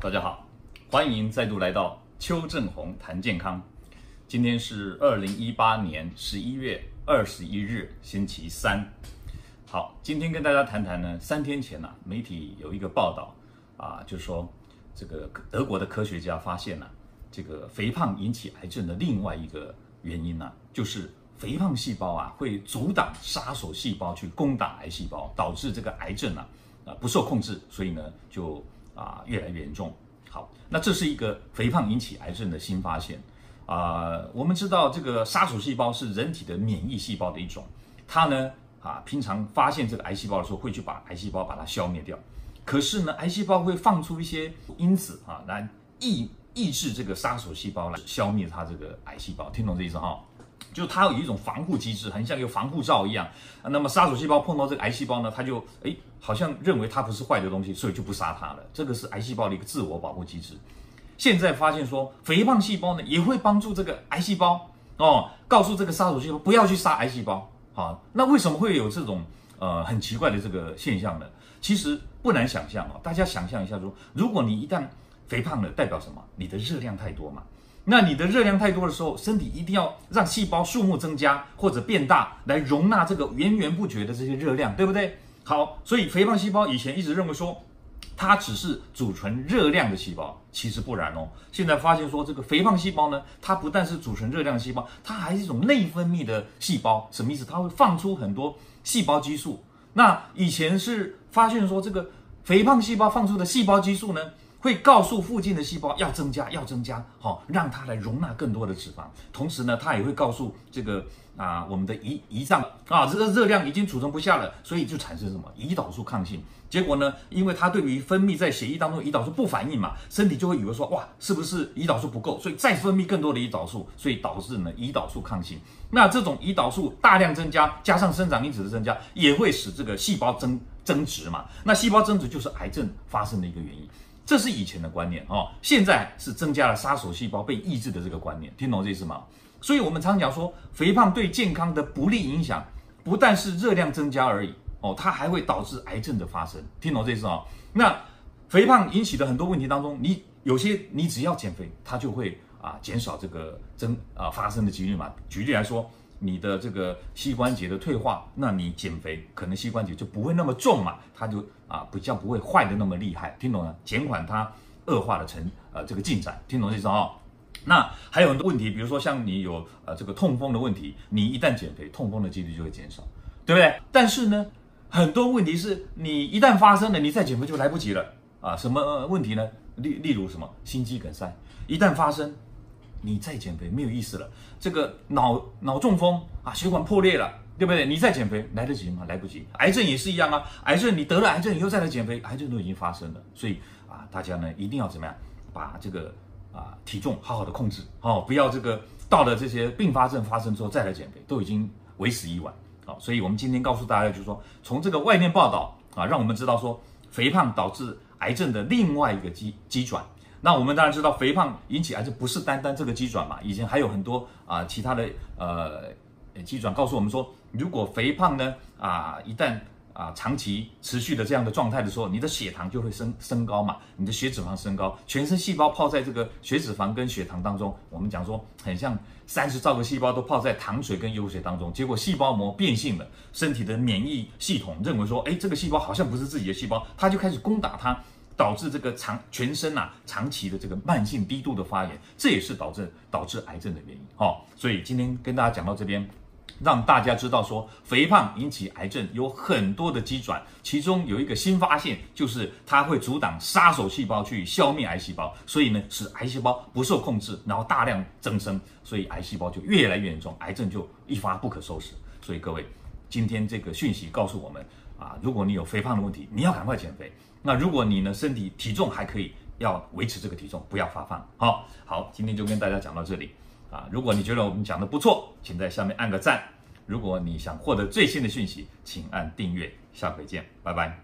大家好，欢迎再度来到邱正红谈健康。今天是二零一八年十一月二十一日，星期三。好，今天跟大家谈谈呢，三天前呢、媒体有一个报道啊，就说这个德国的科学家发现了、啊、这个肥胖引起癌症的另外一个原因呢、就是肥胖细胞啊会阻挡杀手细胞去攻打癌细胞，导致这个癌症啊啊不受控制，所以呢就。啊，越来越严重。好，那这是一个肥胖引起癌症的新发现。啊、我们知道这个杀手细胞是人体的免疫细胞的一种，它呢啊，平常发现这个癌细胞的时候，会去把癌细胞把它消灭掉。可是呢，癌细胞会放出一些因子啊，来抑抑制这个杀手细胞来消灭它这个癌细胞。听懂这意思哈？就它有一种防护机制，很像一个防护罩一样。那么杀手细胞碰到这个癌细胞呢，它就诶好像认为它不是坏的东西，所以就不杀它了。这个是癌细胞的一个自我保护机制。现在发现说，肥胖细胞呢也会帮助这个癌细胞哦，告诉这个杀手细胞不要去杀癌细胞。好，那为什么会有这种呃很奇怪的这个现象呢？其实不难想象啊，大家想象一下说，如果你一旦肥胖了，代表什么？你的热量太多嘛。那你的热量太多的时候，身体一定要让细胞数目增加或者变大，来容纳这个源源不绝的这些热量，对不对？好，所以肥胖细胞以前一直认为说，它只是储存热量的细胞，其实不然哦。现在发现说，这个肥胖细胞呢，它不但是储存热量的细胞，它还是一种内分泌的细胞。什么意思？它会放出很多细胞激素。那以前是发现说，这个肥胖细胞放出的细胞激素呢，会告诉附近的细胞要增加，要增加，好、哦，让它来容纳更多的脂肪。同时呢，它也会告诉这个啊，我们的胰胰脏啊，这个热量已经储存不下了，所以就产生什么胰岛素抗性。结果呢，因为它对于分泌在血液当中胰岛素不反应嘛，身体就会以为说哇，是不是胰岛素不够，所以再分泌更多的胰岛素，所以导致呢胰岛素抗性。那这种胰岛素大量增加，加上生长因子的增加，也会使这个细胞增增殖嘛。那细胞增殖就是癌症发生的一个原因。这是以前的观念哦，现在是增加了杀手细胞被抑制的这个观念，听懂这意思吗？所以，我们常讲说，肥胖对健康的不利影响，不但是热量增加而已哦，它还会导致癌症的发生，听懂这意思啊？那肥胖引起的很多问题当中，你有些你只要减肥，它就会啊减少这个增啊发生的几率嘛。举例来说。你的这个膝关节的退化，那你减肥可能膝关节就不会那么重嘛，它就啊比较不会坏的那么厉害，听懂了？减缓它恶化的成呃这个进展，听懂这意思啊？那还有很多问题，比如说像你有呃这个痛风的问题，你一旦减肥，痛风的几率就会减少，对不对？但是呢，很多问题是你一旦发生了，你再减肥就来不及了啊！什么问题呢？例例如什么心肌梗塞，一旦发生。你再减肥没有意思了，这个脑脑中风啊，血管破裂了，对不对？你再减肥来得及吗？来不及。癌症也是一样啊，癌症你得了癌症以后再来减肥，癌症都已经发生了。所以啊，大家呢一定要怎么样，把这个啊体重好好的控制哦，不要这个到了这些并发症发生之后再来减肥，都已经为时已晚。好，所以我们今天告诉大家就是说，从这个外面报道啊，让我们知道说肥胖导致癌症的另外一个机机转。那我们当然知道，肥胖引起癌症不是单单这个机转嘛，以前还有很多啊其他的呃机转告诉我们说，如果肥胖呢啊一旦啊长期持续的这样的状态的时候，你的血糖就会升升高嘛，你的血脂肪升高，全身细胞泡在这个血脂肪跟血糖当中，我们讲说很像三十兆个细胞都泡在糖水跟油水当中，结果细胞膜变性了，身体的免疫系统认为说，哎这个细胞好像不是自己的细胞，它就开始攻打它。导致这个长全身啊长期的这个慢性低度的发炎，这也是导致导致癌症的原因。哦，所以今天跟大家讲到这边，让大家知道说肥胖引起癌症有很多的机转，其中有一个新发现，就是它会阻挡杀手细胞去消灭癌细胞，所以呢使癌细胞不受控制，然后大量增生，所以癌细胞就越来越严重，癌症就一发不可收拾。所以各位，今天这个讯息告诉我们啊，如果你有肥胖的问题，你要赶快减肥。那如果你呢，身体体重还可以，要维持这个体重，不要发胖。好，好，今天就跟大家讲到这里啊。如果你觉得我们讲的不错，请在下面按个赞。如果你想获得最新的讯息，请按订阅。下回见，拜拜。